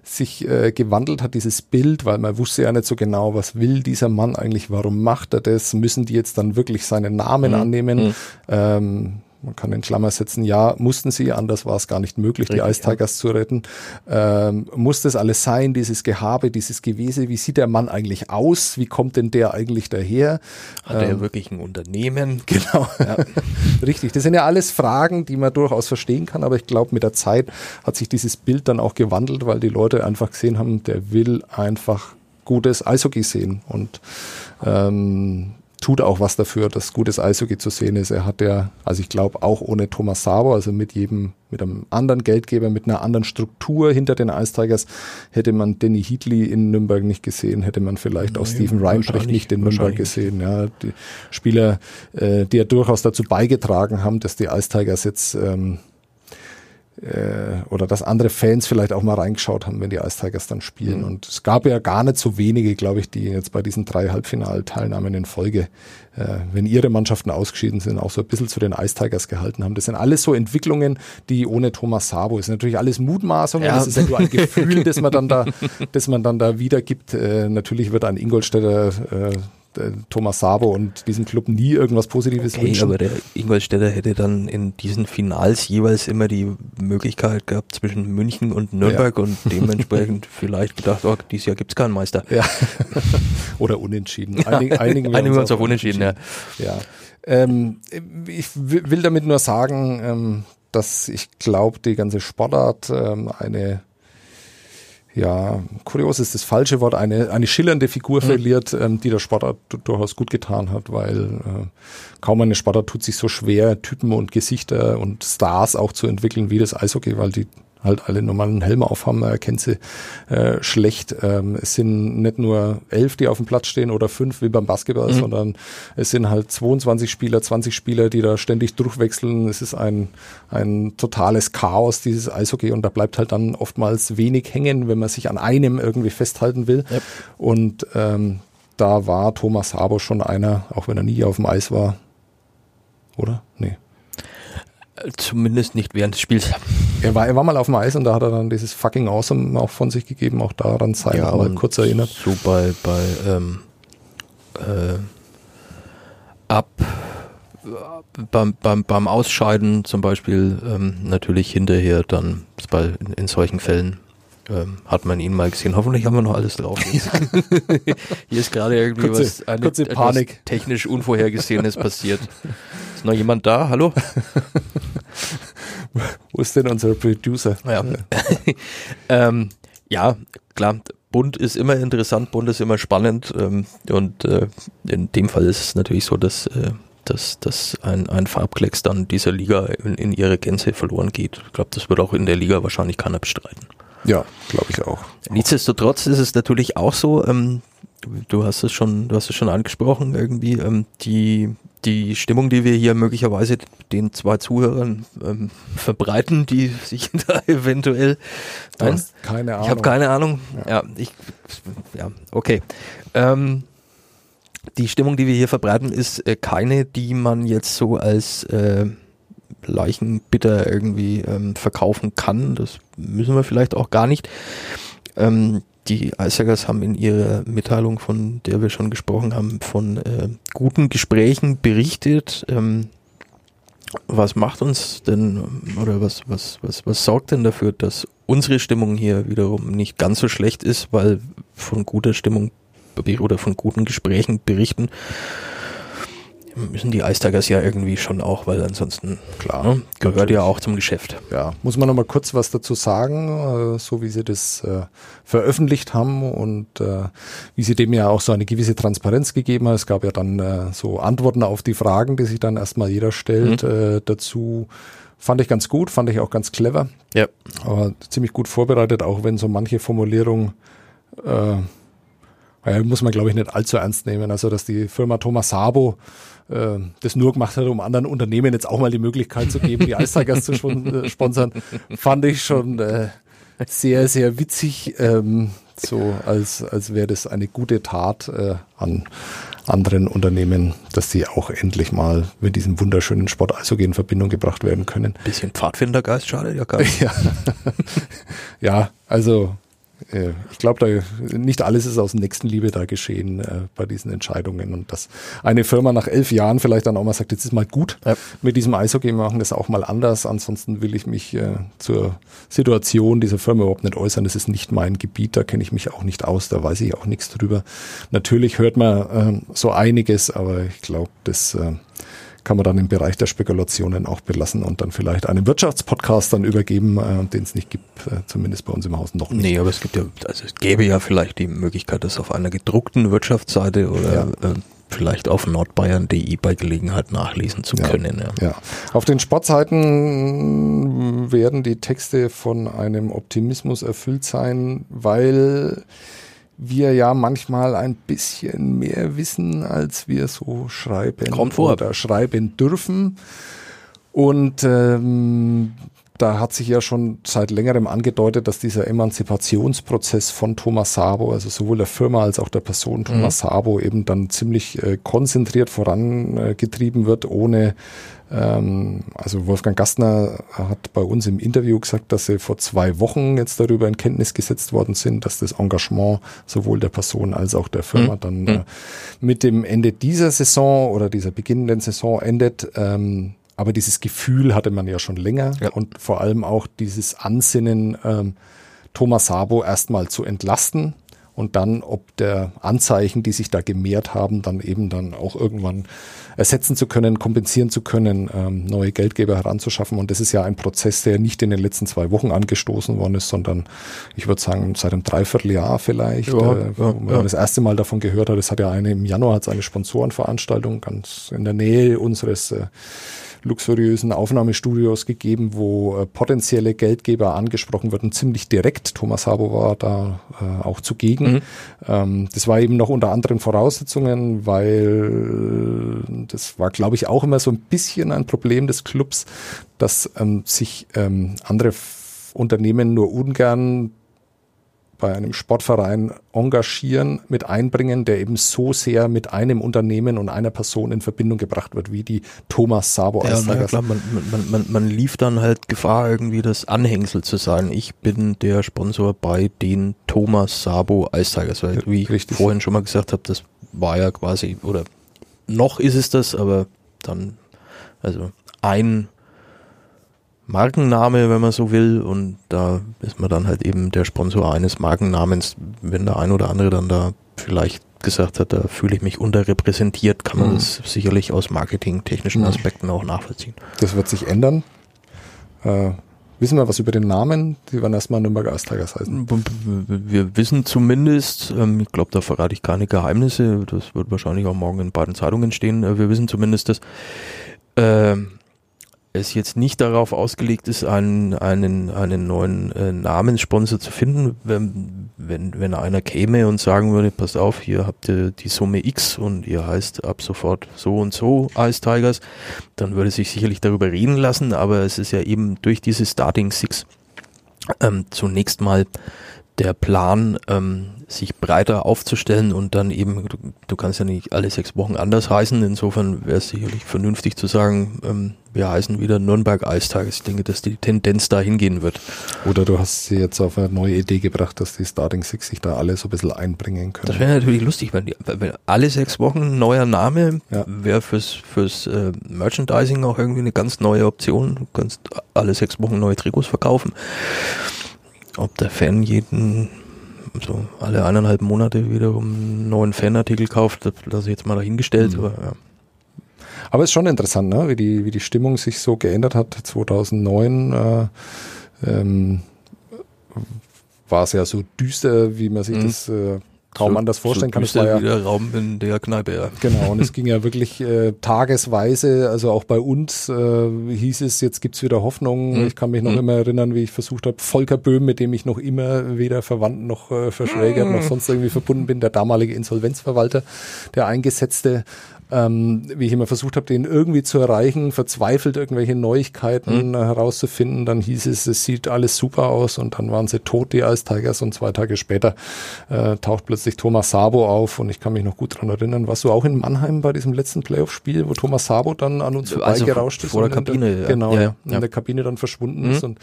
sich äh, gewandelt hat, dieses Bild, weil man wusste ja nicht so genau, was will dieser Mann eigentlich, warum macht er das, müssen die jetzt dann wirklich seinen Namen mhm. annehmen. Mhm. Ähm, man kann in Klammer setzen, ja, mussten sie, anders war es gar nicht möglich, Richtig, die Ice Tigers ja. zu retten. Ähm, muss das alles sein, dieses Gehabe, dieses Gewese? Wie sieht der Mann eigentlich aus? Wie kommt denn der eigentlich daher? Hat ähm, er wirklich ein Unternehmen? Genau, ja. richtig. Das sind ja alles Fragen, die man durchaus verstehen kann, aber ich glaube, mit der Zeit hat sich dieses Bild dann auch gewandelt, weil die Leute einfach gesehen haben, der will einfach gutes Eishockey sehen und ähm, tut auch was dafür, dass gutes Eishockey zu sehen ist. Er hat ja, also ich glaube auch ohne Thomas Sabo, also mit jedem, mit einem anderen Geldgeber, mit einer anderen Struktur hinter den Ice Tigers, hätte man Danny Heatley in Nürnberg nicht gesehen, hätte man vielleicht nee, auch Steven Reinbrecht nicht in Nürnberg gesehen. Ja, die Spieler, äh, die ja durchaus dazu beigetragen haben, dass die Ice Tigers jetzt ähm, äh, oder dass andere Fans vielleicht auch mal reingeschaut haben, wenn die Ice Tigers dann spielen. Mhm. Und es gab ja gar nicht so wenige, glaube ich, die jetzt bei diesen drei Halbfinalteilnahmen in Folge, äh, wenn ihre Mannschaften ausgeschieden sind, auch so ein bisschen zu den Ice Tigers gehalten haben. Das sind alles so Entwicklungen, die ohne Thomas Sabo ist natürlich alles Mutmaßungen. Ja. Das ist ja nur ein Gefühl, das man dann da, das man dann da wiedergibt. Äh, natürlich wird ein Ingolstädter äh, äh, Thomas Sabo und diesem Club nie irgendwas Positives okay, wünschen. Aber der Ingolstädter hätte dann in diesen Finals jeweils immer die Möglichkeit gehabt zwischen München und Nürnberg ja. und dementsprechend vielleicht gedacht, oh, dieses Jahr gibt es keinen Meister. Ja. Oder unentschieden. Einig, einigen wir, einigen uns, auf unentschieden, unentschieden. ja. ja. Ähm, ich will damit nur sagen, ähm, dass ich glaube, die ganze Sportart ähm, eine ja, kurios ist das falsche Wort, eine, eine schillernde Figur mhm. verliert, ähm, die der Sportart durchaus gut getan hat, weil äh, kaum eine Sportart tut sich so schwer, Typen und Gesichter und Stars auch zu entwickeln wie das Eishockey, weil die halt alle normalen Helme aufhaben, man erkennt sie äh, schlecht. Ähm, es sind nicht nur elf, die auf dem Platz stehen oder fünf wie beim Basketball, mhm. sondern es sind halt 22 Spieler, 20 Spieler, die da ständig durchwechseln. Es ist ein, ein totales Chaos, dieses Eishockey und da bleibt halt dann oftmals wenig hängen, wenn man sich an einem irgendwie festhalten will. Yep. Und ähm, da war Thomas Haber schon einer, auch wenn er nie auf dem Eis war. Oder? Nee. Zumindest nicht während des Spiels. Er war, er war mal auf dem Eis und da hat er dann dieses fucking Awesome auch von sich gegeben, auch daran sei ja, mal kurz erinnert. So bei, bei ähm, äh, ab beim, beim, beim Ausscheiden zum Beispiel ähm, natürlich hinterher dann bei, in, in solchen Fällen ähm, hat man ihn mal gesehen. Hoffentlich haben wir noch alles drauf. Hier ist gerade irgendwie kurze, was, eine, kurze Panik. technisch Unvorhergesehenes passiert. Ist noch jemand da? Hallo? Wo ist denn unser Producer? Ja, ähm, ja klar. Bunt ist immer interessant, bunt ist immer spannend ähm, und äh, in dem Fall ist es natürlich so, dass, äh, dass, dass ein, ein Farbklecks dann dieser Liga in, in ihre Gänze verloren geht. Ich glaube, das wird auch in der Liga wahrscheinlich keiner bestreiten. Ja, glaube ich auch. Nichtsdestotrotz ist es natürlich auch so, ähm, du hast es schon, du hast es schon angesprochen, irgendwie, ähm, die die Stimmung, die wir hier möglicherweise den zwei Zuhörern ähm, verbreiten, die sich da eventuell. Nein, keine Ahnung. Ich habe keine Ahnung. Ja, ja ich. Ja, okay. Ähm, die Stimmung, die wir hier verbreiten, ist äh, keine, die man jetzt so als äh, Leichenbitter irgendwie ähm, verkaufen kann. Das müssen wir vielleicht auch gar nicht. Ähm, die Eisjägers haben in ihrer Mitteilung, von der wir schon gesprochen haben, von äh, guten Gesprächen berichtet. Ähm, was macht uns denn oder was, was, was, was sorgt denn dafür, dass unsere Stimmung hier wiederum nicht ganz so schlecht ist, weil von guter Stimmung oder von guten Gesprächen berichten müssen die Ice Tigers ja irgendwie schon auch, weil ansonsten Klar, ne, gehört natürlich. ja auch zum Geschäft. Ja, muss man noch mal kurz was dazu sagen, äh, so wie sie das äh, veröffentlicht haben und äh, wie sie dem ja auch so eine gewisse Transparenz gegeben hat. Es gab ja dann so Antworten auf die Fragen, die sich dann erstmal jeder stellt äh, dazu. Fand ich ganz gut, fand ich auch ganz clever, Ja. aber ziemlich gut vorbereitet, auch wenn so manche Formulierung äh, ja, muss man, glaube ich, nicht allzu ernst nehmen. Also, dass die Firma Thomas Sabo äh, das nur gemacht hat, um anderen Unternehmen jetzt auch mal die Möglichkeit zu geben, die Ice Tigers zu äh, sponsern, fand ich schon äh, sehr, sehr witzig. Ähm, so als, als wäre das eine gute Tat äh, an anderen Unternehmen, dass sie auch endlich mal mit diesem wunderschönen Sport Eishockey in Verbindung gebracht werden können. Bisschen Pfadfindergeist, schade ja gar nicht. Ja, ja also äh, ich glaube, da nicht alles ist aus Nächstenliebe da geschehen äh, bei diesen Entscheidungen und dass eine Firma nach elf Jahren vielleicht dann auch mal sagt, jetzt ist mal gut Ja. mit diesem Eishockey, wir machen das auch mal anders. Ansonsten will ich mich äh, zur Situation dieser Firma überhaupt nicht äußern. Das ist nicht mein Gebiet, da kenne ich mich auch nicht aus, da weiß ich auch nichts drüber. Natürlich hört man ähm, so einiges, aber ich glaube, das äh, kann man dann im Bereich der Spekulationen auch belassen und dann vielleicht einem Wirtschaftspodcast dann übergeben, äh, den es nicht gibt, äh, zumindest bei uns im Haus noch nicht. Nee, aber es gibt ja, also es gäbe ja vielleicht die Möglichkeit, das auf einer gedruckten Wirtschaftsseite oder Ja. äh, vielleicht auf nordbayern.de bei Gelegenheit nachlesen zu Ja. können. Ja. Ja, auf den Sportseiten werden die Texte von einem Optimismus erfüllt sein, weil wir ja manchmal ein bisschen mehr wissen, als wir so schreiben oder schreiben dürfen. Und ähm, da hat sich ja schon seit längerem angedeutet, dass dieser Emanzipationsprozess von Thomas Sabo, also sowohl der Firma als auch der Person Thomas Sabo, eben dann ziemlich äh, konzentriert vorangetrieben wird, ohne ähm, also Wolfgang Gastner hat bei uns im Interview gesagt, dass sie vor zwei Wochen jetzt darüber in Kenntnis gesetzt worden sind, dass das Engagement sowohl der Person als auch der Firma Mhm. dann äh, mit dem Ende dieser Saison oder dieser beginnenden Saison endet. Ähm, aber dieses Gefühl hatte man ja schon länger Ja. und vor allem auch dieses Ansinnen, ähm, Thomas Sabo erstmal zu entlasten und dann, ob der Anzeichen, die sich da gemehrt haben, dann eben dann auch irgendwann ersetzen zu können, kompensieren zu können, ähm, neue Geldgeber heranzuschaffen. Und das ist ja ein Prozess, der nicht in den letzten zwei Wochen angestoßen worden ist, sondern ich würde sagen seit einem Dreivierteljahr vielleicht, Ja, äh, wo ja, man ja. das erste Mal davon gehört hat. Es hat ja eine im Januar hat's eine Sponsorenveranstaltung ganz in der Nähe unseres äh, luxuriösen Aufnahmestudios gegeben, wo äh, potenzielle Geldgeber angesprochen wurden, ziemlich direkt. Thomas Sabo war da äh, auch zugegen. Mhm. Ähm, das war eben noch unter anderen Voraussetzungen, weil das war, glaube ich, auch immer so ein bisschen ein Problem des Clubs, dass ähm, sich ähm, andere Unternehmen nur ungern bei einem Sportverein engagieren, mit einbringen, der eben so sehr mit einem Unternehmen und einer Person in Verbindung gebracht wird, wie die Thomas Sabo Ja, ja, klar, man, man, man, man lief dann halt Gefahr, irgendwie das Anhängsel zu sein. Ich bin der Sponsor bei den Thomas Sabo Ice Tigers, weil, wie ich Richtig. vorhin schon mal gesagt habe, das war ja quasi, oder noch ist es das, aber dann, also ein Markenname, wenn man so will, und da ist man dann halt eben der Sponsor eines Markennamens. Wenn der ein oder andere dann da vielleicht gesagt hat, da fühle ich mich unterrepräsentiert, kann man Mhm. das sicherlich aus marketingtechnischen Mhm. Aspekten auch nachvollziehen. Das wird sich ändern. Äh, wissen wir was über den Namen? Die werden erstmal Nürnberger Ice Tigers heißen. Wir wissen zumindest, ähm, ich glaube, da verrate ich keine Geheimnisse, das wird wahrscheinlich auch morgen in beiden Zeitungen stehen, äh, wir wissen zumindest, dass ähm, es jetzt nicht darauf ausgelegt ist, einen, einen, einen neuen äh, Namenssponsor zu finden. Wenn, wenn, wenn einer käme und sagen würde, pass auf, hier habt ihr die Summe X und ihr heißt ab sofort so und so Ice Tigers, dann würde sich sicherlich darüber reden lassen, aber es ist ja eben durch diese Starting Six ähm, zunächst mal der Plan, ähm, sich breiter aufzustellen und dann eben, du, du kannst ja nicht alle sechs Wochen anders heißen, insofern wäre es sicherlich vernünftig zu sagen, ähm, wir heißen wieder Nürnberg Eistages. Ich denke, dass die Tendenz dahin gehen wird. Oder du hast sie jetzt auf eine neue Idee gebracht, dass die Starting Six sich da alle so ein bisschen einbringen können. Das wäre natürlich lustig, wenn, die, wenn alle sechs Wochen ein neuer Name Ja. wäre fürs, fürs äh, Merchandising auch irgendwie eine ganz neue Option. Du kannst alle sechs Wochen neue Trikots verkaufen. Ob der Fan jeden, so alle eineinhalb Monate wiederum einen neuen Fanartikel kauft, das lasse ich jetzt mal dahingestellt. Mhm. Aber ja. Aber es ist schon interessant, ne? wie, die, wie die Stimmung sich so geändert hat. 2009 äh, ähm, war es ja so düster, wie man sich mhm. das äh, so, anders vorstellen so kann. Es war ja der Raum in der Kneipe. Ja. Genau, und es ging ja wirklich äh, tagesweise, also auch bei uns äh, hieß es, jetzt gibt's wieder Hoffnung. Mhm. Ich kann mich noch mhm. immer erinnern, wie ich versucht habe, Volker Böhm, mit dem ich noch immer weder verwandt noch äh, verschwägert mhm. noch sonst irgendwie verbunden bin, der damalige Insolvenzverwalter, der Eingesetzte, ähm, wie ich immer versucht habe, den irgendwie zu erreichen, verzweifelt irgendwelche Neuigkeiten mhm. herauszufinden. Dann hieß es, es sieht alles super aus und dann waren sie tot, die Ice Tigers und zwei Tage später äh, taucht plötzlich Thomas Sabo auf und ich kann mich noch gut dran erinnern. Warst du auch in Mannheim bei diesem letzten Playoff-Spiel, wo Thomas Sabo dann an uns also vorbeigerauscht ist? Vor der Kabine, der, Genau, ja, ja. in der Kabine dann verschwunden mhm. ist und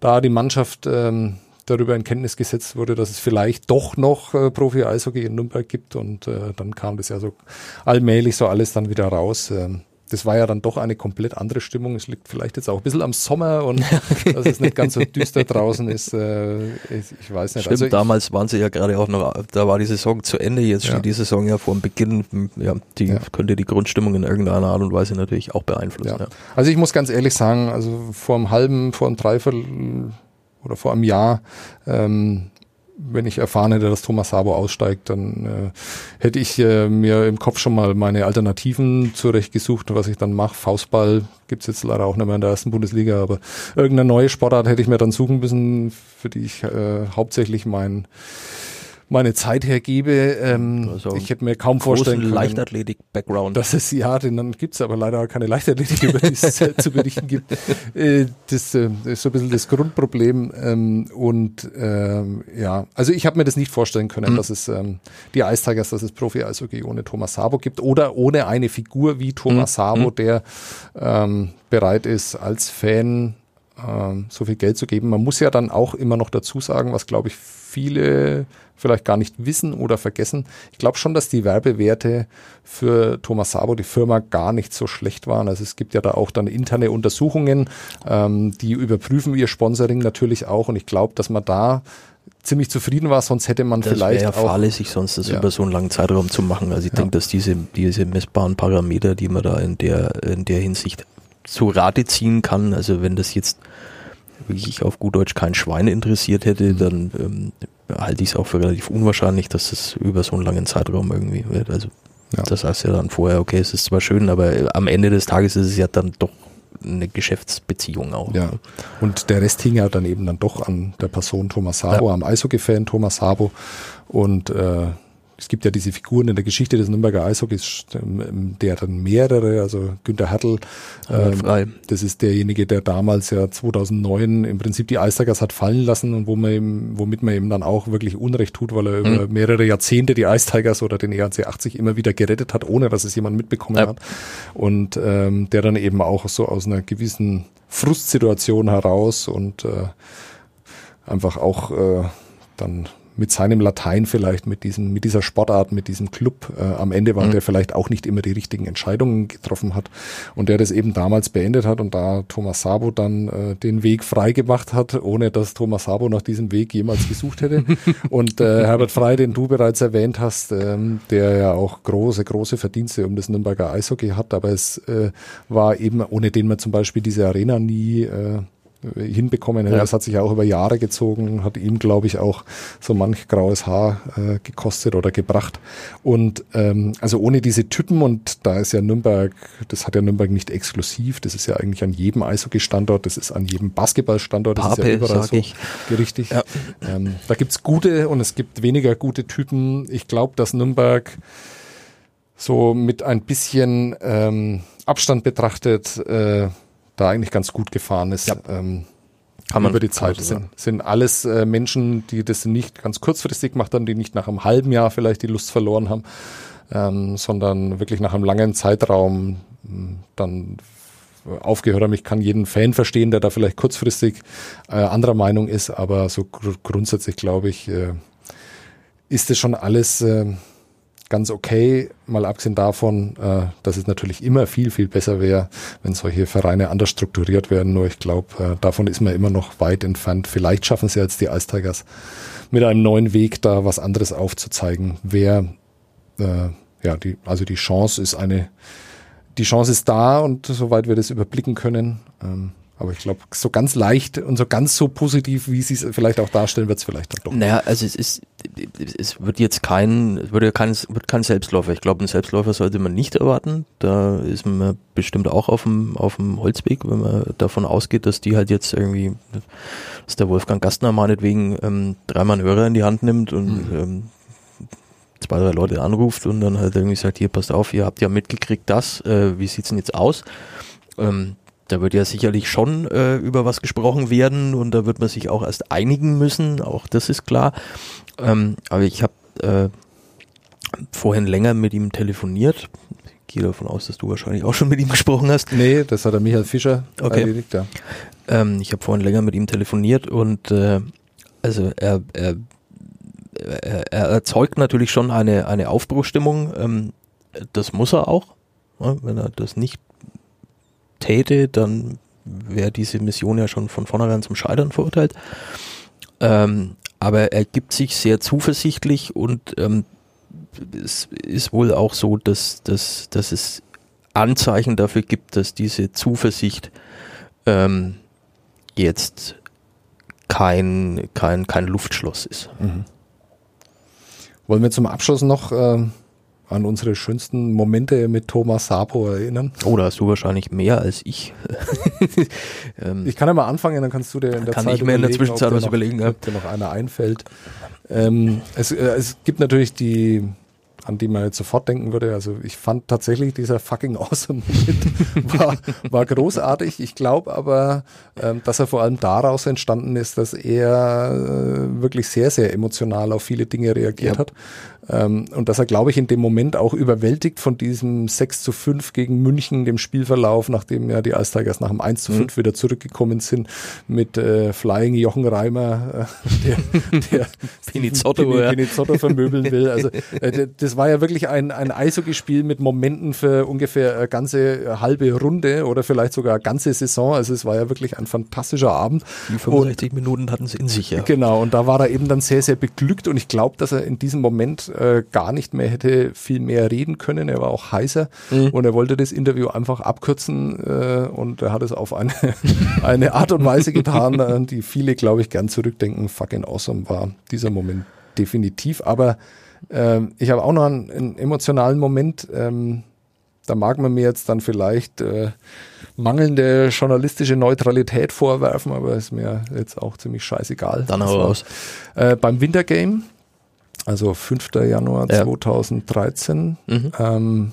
da die Mannschaft ähm, darüber in Kenntnis gesetzt wurde, dass es vielleicht doch noch äh, Profi-Eishockey in Nürnberg gibt und äh, dann kam das ja so allmählich so alles dann wieder raus. Ähm, das war ja dann doch eine komplett andere Stimmung. Es liegt vielleicht jetzt auch ein bisschen am Sommer und dass es nicht ganz so düster draußen ist. Äh, ich, ich, weiß nicht. Stimmt, also damals waren sie ja gerade auch noch, da war die Saison zu Ende, jetzt steht ja. die Saison ja vor dem Beginn. Ja, die ja. könnte die Grundstimmung in irgendeiner Art und Weise natürlich auch beeinflussen. Ja. Also ich muss ganz ehrlich sagen, also vor einem halben, vor einem Dreiviertel oder vor einem Jahr, ähm, wenn ich erfahren hätte, dass Thomas Sabo aussteigt, dann äh, hätte ich äh, mir im Kopf schon mal meine Alternativen zurechtgesucht, was ich dann mache. Faustball gibt's jetzt leider auch nicht mehr in der ersten Bundesliga, aber irgendeine neue Sportart hätte ich mir dann suchen müssen, für die ich äh, hauptsächlich mein meine Zeit hergebe. Ähm, also ich hätte mir kaum vorstellen können. Leichtathletik-Background. Das ist ja, den dann gibt's aber leider keine Leichtathletik, über die es zu berichten gibt. Äh, das, äh, ist so ein bisschen das Grundproblem. Ähm, und ähm, ja, also ich habe mir das nicht vorstellen können, mhm. dass es ähm, die Ice Tigers, dass es Profi-Eishockey ohne Thomas Sabo gibt oder ohne eine Figur wie Thomas mhm. Sabo, mhm. der ähm, bereit ist, als Fan ähm, so viel Geld zu geben. Man muss ja dann auch immer noch dazu sagen, was glaube ich viele vielleicht gar nicht wissen oder vergessen. Ich glaube schon, dass die Werbewerte für Thomas Sabo, die Firma, gar nicht so schlecht waren. Also es gibt ja da auch dann interne Untersuchungen, ähm, die überprüfen ihr Sponsoring natürlich auch. Und ich glaube, dass man da ziemlich zufrieden war, sonst hätte man das vielleicht ja auch fahrlässig, sonst das ja. über so einen langen Zeitraum zu machen. Also ich ja. denke, dass diese diese messbaren Parameter, die man da in der in der Hinsicht zu Rate ziehen kann, also wenn das jetzt wirklich auf gut Deutsch kein Schwein interessiert hätte, mhm. dann ähm, halte ich es auch für relativ unwahrscheinlich, dass es über so einen langen Zeitraum irgendwie wird. Also ja. das heißt ja dann vorher, okay, es ist zwar schön, aber am Ende des Tages ist es ja dann doch eine Geschäftsbeziehung auch. Ja. Und der Rest hing ja dann eben dann doch an der Person Thomas Sabo, ja. am Eishockey-Fan Thomas Sabo. Und äh, es gibt ja diese Figuren in der Geschichte des Nürnberger Eishockeys, ähm, der dann mehrere, also Günter Hertel, ähm, das ist derjenige, der damals ja 2009 im Prinzip die Eistigers hat fallen lassen und wo man eben, womit man ihm dann auch wirklich Unrecht tut, weil er mhm. über mehrere Jahrzehnte die Ice Tigers oder den ERC 80 immer wieder gerettet hat, ohne dass es jemand mitbekommen ja. hat. Und ähm, der dann eben auch so aus einer gewissen Frustsituation heraus und äh, einfach auch äh, dann mit seinem Latein vielleicht, mit diesem, mit dieser Sportart, mit diesem Club äh, am Ende war, mhm. der vielleicht auch nicht immer die richtigen Entscheidungen getroffen hat und der das eben damals beendet hat und da Thomas Sabo dann äh, den Weg frei gemacht hat, ohne dass Thomas Sabo nach diesem Weg jemals gesucht hätte. und äh, Herbert Frei, den du bereits erwähnt hast, ähm, der ja auch große, große Verdienste um das Nürnberger Eishockey hat, aber es äh, war eben, ohne den man zum Beispiel diese Arena nie äh, hinbekommen. Ja. Das hat sich auch über Jahre gezogen, hat ihm, glaube ich, auch so manch graues Haar äh, gekostet oder gebracht. Und ähm, also ohne diese Typen, und da ist ja Nürnberg, das hat ja Nürnberg nicht exklusiv, das ist ja eigentlich an jedem Eishockey-Standort, das ist an jedem Basketball-Standort, das Pape, ist ja überall so ich. richtig. Ja. Ähm, da gibt's gute und es gibt weniger gute Typen. Ich glaube, dass Nürnberg so mit ein bisschen ähm, Abstand betrachtet äh, da eigentlich ganz gut gefahren ist. Ja. Ähm, kann über die Zeit. Das sind, sind alles äh, Menschen, die das nicht ganz kurzfristig gemacht haben, die nicht nach einem halben Jahr vielleicht die Lust verloren haben, ähm, sondern wirklich nach einem langen Zeitraum hm, dann aufgehört haben. Ich kann jeden Fan verstehen, der da vielleicht kurzfristig äh, anderer Meinung ist, aber so gr grundsätzlich glaube ich, äh, ist es schon alles äh, ganz okay, mal abgesehen davon, äh, dass es natürlich immer viel, viel besser wäre, wenn solche Vereine anders strukturiert werden. Nur ich glaube, äh, davon ist man immer noch weit entfernt. Vielleicht schaffen sie jetzt die Ice Tigers mit einem neuen Weg da was anderes aufzuzeigen. Wer, äh, ja, die, also die Chance ist eine die Chance ist da und soweit wir das überblicken können. Ähm, aber ich glaube, so ganz leicht und so ganz so positiv, wie sie es vielleicht auch darstellen, wird es vielleicht doch. Naja, also es ist, es wird jetzt kein, es wird ja kein, wird kein Selbstläufer. Ich glaube, einen Selbstläufer sollte man nicht erwarten. Da ist man bestimmt auch auf dem, auf dem Holzweg, wenn man davon ausgeht, dass die halt jetzt irgendwie, dass der Wolfgang Gastner meinetwegen ähm, dreimal einen Hörer in die Hand nimmt und mhm. ähm, zwei, drei Leute anruft und dann halt irgendwie sagt, hier passt auf, ihr habt ja mitgekriegt das, äh, wie sieht's denn jetzt aus? Ähm, da wird ja sicherlich schon äh, über was gesprochen werden und da wird man sich auch erst einigen müssen, auch das ist klar. Ähm, aber ich habe äh, vorhin länger mit ihm telefoniert. Ich gehe davon aus, dass du wahrscheinlich auch schon mit ihm gesprochen hast. Nee, das hat der Michael Fischer okay. erledigt, ja. Ähm, ich habe vorhin länger mit ihm telefoniert und äh, also er, er, er, er erzeugt natürlich schon eine, eine Aufbruchstimmung. Ähm, das muss er auch. Ja, wenn er das nicht täte, dann wäre diese Mission ja schon von vornherein zum Scheitern verurteilt. Ähm, aber er gibt sich sehr zuversichtlich und ähm, es ist wohl auch so, dass, dass, dass es Anzeichen dafür gibt, dass diese Zuversicht ähm, jetzt kein, kein, kein Luftschloss ist. Mhm. Wollen wir zum Abschluss noch äh, an unsere schönsten Momente mit Thomas Sapo erinnern. Oh, da hast du wahrscheinlich mehr als ich. ähm, ich kann ja mal anfangen, dann kannst du dir in der kann Zeit ich mir in der Zwischenzeit was noch, überlegen, ob dir noch einer einfällt. Ähm, es, äh, es gibt natürlich die an die man jetzt sofort denken würde. Also ich fand tatsächlich dieser fucking awesome Moment war, war großartig. Ich glaube aber, ähm, dass er vor allem daraus entstanden ist, dass er äh, wirklich sehr, sehr emotional auf viele Dinge reagiert ja. hat. Ähm, und dass er, glaube ich, in dem Moment auch überwältigt von diesem 6 zu 5 gegen München, dem Spielverlauf, nachdem ja die Ice Tigers nach dem 1 zu 5 mhm. wieder zurückgekommen sind mit äh, Flying Jochen Reimer, äh, der, der Pinizotto, Pini, ja. Pinizotto vermöbeln will. Also äh, das war ja wirklich ein, ein Eishockeyspiel mit Momenten für ungefähr eine ganze halbe Runde oder vielleicht sogar eine ganze Saison. Also es war ja wirklich ein fantastischer Abend. Die 65 und, Minuten hatten sie in sich, ja. Genau, und da war er eben dann sehr, sehr beglückt und ich glaube, dass er in diesem Moment äh, gar nicht mehr hätte viel mehr reden können. Er war auch heißer mhm. und er wollte das Interview einfach abkürzen äh, und er hat es auf eine, eine Art und Weise getan, äh, die viele, glaube ich, gern zurückdenken. Fucking awesome war dieser Moment definitiv. Aber ähm, ich habe auch noch einen, einen emotionalen Moment. Ähm, da mag man mir jetzt dann vielleicht äh, mangelnde journalistische Neutralität vorwerfen, aber ist mir jetzt auch ziemlich scheißegal. Dann hau raus. Äh, beim Wintergame also 5. Januar ja. 2013. Mhm. Ähm,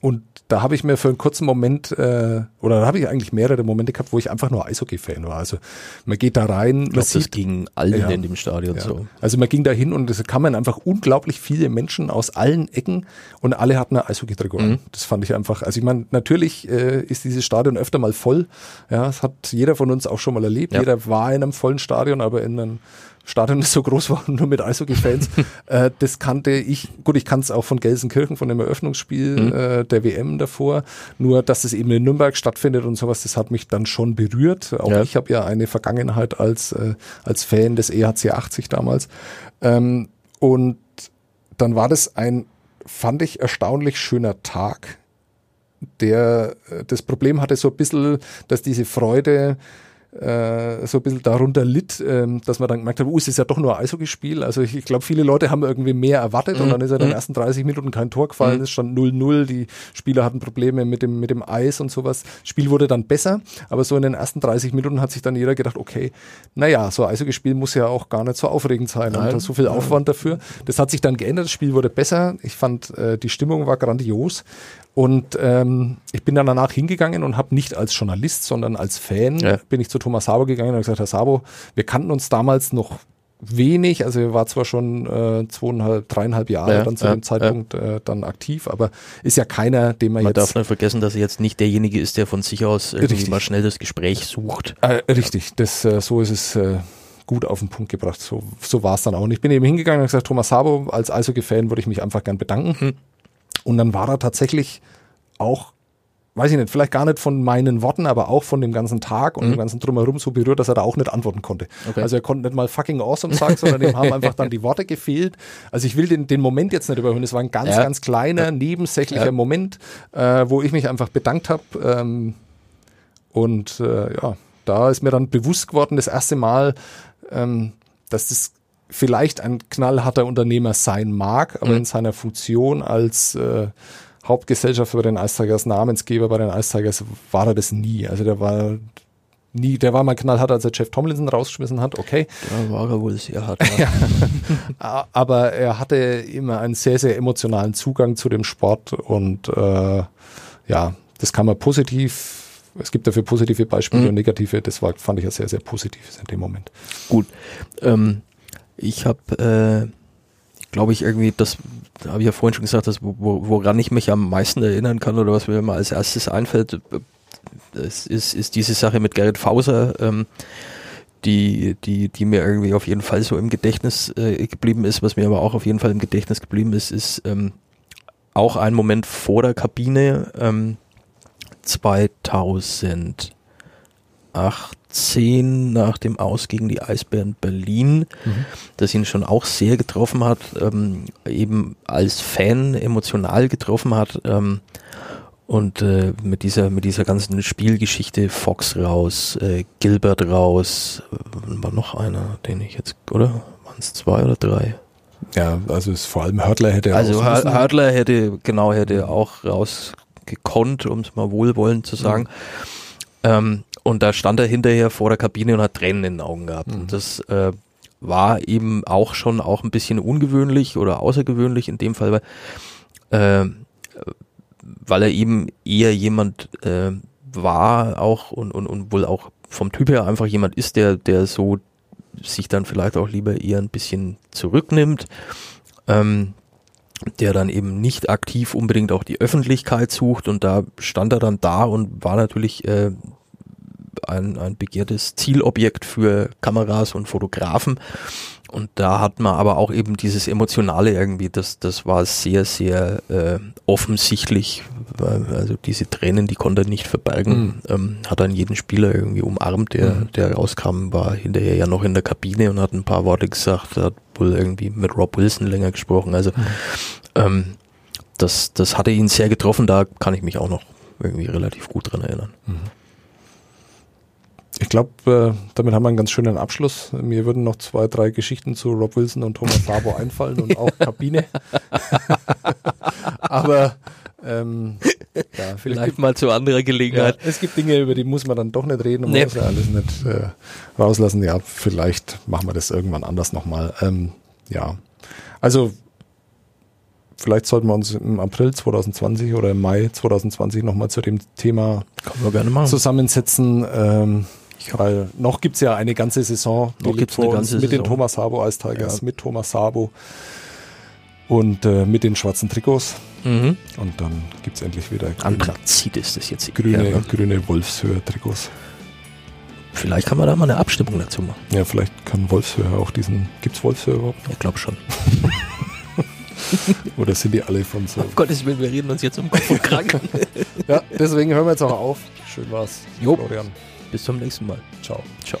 und da habe ich mir für einen kurzen Moment, äh, oder da habe ich eigentlich mehrere Momente gehabt, wo ich einfach nur Eishockey-Fan war. Also man geht da rein. Ich glaube, das ging allen ja, in dem Stadion ja. so. Also man ging da hin und es kamen einfach unglaublich viele Menschen aus allen Ecken und alle hatten ein Eishockey-Trikot mhm. Das fand ich einfach, also ich meine, natürlich äh, ist dieses Stadion öfter mal voll. Ja, das hat jeder von uns auch schon mal erlebt. Ja. Jeder war in einem vollen Stadion, aber in einem Stadion ist so groß war, nur mit Eishockey-Fans. äh, das kannte ich, gut, ich kann es auch von Gelsenkirchen, von dem Eröffnungsspiel mhm. äh, der WM davor. Nur, dass es eben in Nürnberg stattfindet und sowas, das hat mich dann schon berührt. Auch ja. ich habe ja eine Vergangenheit als, äh, als Fan des EHC 80 damals. Ähm, und dann war das ein, fand ich, erstaunlich schöner Tag, der äh, das Problem hatte so ein bisschen, dass diese Freude äh, so ein bisschen darunter litt, ähm, dass man dann gemerkt hat, uh, es ist ja doch nur ein Eishockeyspiel. Also ich, ich glaube, viele Leute haben irgendwie mehr erwartet mhm. und dann ist ja in den ersten 30 Minuten kein Tor gefallen, mhm. es stand 0-0, die Spieler hatten Probleme mit dem, mit dem Eis und sowas. Das Spiel wurde dann besser, aber so in den ersten 30 Minuten hat sich dann jeder gedacht, okay, naja, so ein Eishockeyspiel muss ja auch gar nicht so aufregend sein Nein. und so viel Aufwand dafür. Das hat sich dann geändert, das Spiel wurde besser. Ich fand, äh, die Stimmung war grandios. Und ähm, ich bin dann danach hingegangen und habe nicht als Journalist, sondern als Fan ja. bin ich zu Thomas Sabo gegangen und gesagt, Herr Sabo, wir kannten uns damals noch wenig, also er war zwar schon äh, zweieinhalb, dreieinhalb Jahre ja, dann zu ja, dem Zeitpunkt äh, dann aktiv, aber ist ja keiner, den man, man jetzt... Man darf nicht vergessen, dass er jetzt nicht derjenige ist, der von sich aus irgendwie richtig. mal schnell das Gespräch sucht. Äh, richtig, das, äh, so ist es äh, gut auf den Punkt gebracht. So, so war es dann auch. Und ich bin eben hingegangen und gesagt, Thomas Sabo, als Eishockey-Fan würde ich mich einfach gern bedanken. Hm. Und dann war er tatsächlich auch weiß ich nicht, vielleicht gar nicht von meinen Worten, aber auch von dem ganzen Tag und mhm. dem ganzen Drumherum so berührt, dass er da auch nicht antworten konnte. Okay. Also er konnte nicht mal fucking awesome sagen, sondern dem haben einfach dann die Worte gefehlt. Also ich will den, den Moment jetzt nicht überhören. Es war ein ganz, ja. ganz kleiner, nebensächlicher ja. Moment, äh, wo ich mich einfach bedankt habe. Ähm, und äh, ja, da ist mir dann bewusst geworden, das erste Mal, ähm, dass das vielleicht ein knallharter Unternehmer sein mag, aber mhm. in seiner Funktion als äh, Hauptgesellschafter bei den Ice Tigers, Namensgeber bei den Ice Tigers, war er das nie. Also der war nie, der war mal knallhart, als er Jeff Tomlinson rausgeschmissen hat, okay. Da war er wohl sehr hart. ja. Aber er hatte immer einen sehr, sehr emotionalen Zugang zu dem Sport und äh, ja, das kann man positiv es gibt dafür positive Beispiele mhm. und negative. Das war, fand ich ja sehr, sehr positiv in dem Moment. Gut. Ähm, ich habe, äh, glaube ich, irgendwie, das habe ich ja vorhin schon gesagt, dass, wo, woran ich mich am meisten erinnern kann oder was mir immer als erstes einfällt, das ist, ist diese Sache mit Gerrit Fauser, ähm, die, die, die mir irgendwie auf jeden Fall so im Gedächtnis äh, geblieben ist, was mir aber auch auf jeden Fall im Gedächtnis geblieben ist, ist ähm, auch ein Moment vor der Kabine, ähm, 2008 2010 nach dem Aus gegen die Eisbären Berlin, mhm. das ihn schon auch sehr getroffen hat, ähm, eben als Fan emotional getroffen hat. Ähm, und äh, mit dieser mit dieser ganzen Spielgeschichte Fox raus, äh, Gilbert raus, äh, war noch einer, den ich jetzt, oder? Waren es zwei oder drei? Ja, also es vor allem Hörtler hätte Also Hörtler hätte, genau, hätte auch rausgekonnt, um es mal wohlwollend zu sagen. Mhm. Ähm, und da stand er hinterher vor der Kabine und hat Tränen in den Augen gehabt. Mhm. Und das äh, war eben auch schon auch ein bisschen ungewöhnlich oder außergewöhnlich in dem Fall, weil, äh, weil er eben eher jemand äh, war auch und, und, und wohl auch vom Typ her einfach jemand ist, der, der so sich dann vielleicht auch lieber eher ein bisschen zurücknimmt. Ähm, der dann eben nicht aktiv unbedingt auch die Öffentlichkeit sucht und da stand er dann da und war natürlich äh, ein, ein begehrtes Zielobjekt für Kameras und Fotografen. Und da hat man aber auch eben dieses Emotionale irgendwie, das, das war sehr, sehr äh, offensichtlich. Also diese Tränen, die konnte er nicht verbergen. Mhm. Ähm, hat dann jeden Spieler irgendwie umarmt, der, mhm. der rauskam, war hinterher ja noch in der Kabine und hat ein paar Worte gesagt, hat wohl irgendwie mit Rob Wilson länger gesprochen. Also mhm. ähm, das, das hatte ihn sehr getroffen, da kann ich mich auch noch irgendwie relativ gut dran erinnern. Mhm. Ich glaube, äh, damit haben wir einen ganz schönen Abschluss. Mir würden noch zwei, drei Geschichten zu Rob Wilson und Thomas Sabo einfallen und auch Kabine. Aber ähm, ja, vielleicht mal zu anderer Gelegenheit. Ja, es gibt Dinge, über die muss man dann doch nicht reden und nee. muss ja alles nicht äh, rauslassen. Ja, vielleicht machen wir das irgendwann anders nochmal. Ähm, ja, also vielleicht sollten wir uns im April 2020 oder im Mai 2020 nochmal zu dem Thema zusammensetzen. Ähm, weil noch gibt es ja eine ganze Saison noch gibt's eine ganze mit Saison. den Thomas Sabo als Tigers, ja. mit Thomas Sabo und äh, mit den schwarzen Trikots. Mhm. Und dann gibt es endlich wieder grüne, Anthrazit ist das jetzt grüne, ja, grüne Wolfshöher-Trikots. Vielleicht kann man da mal eine Abstimmung dazu machen. Ja, vielleicht kann Wolfshöher auch diesen. Gibt es Wolfshöher überhaupt? Ich glaube schon. Oder sind die alle von so? Um Gottes Willen, wir reden uns jetzt um Kopf und Kranken. ja, deswegen hören wir jetzt auch auf. Schön war's. Jo. Florian. Bis zum nächsten Mal. Ciao. Ciao.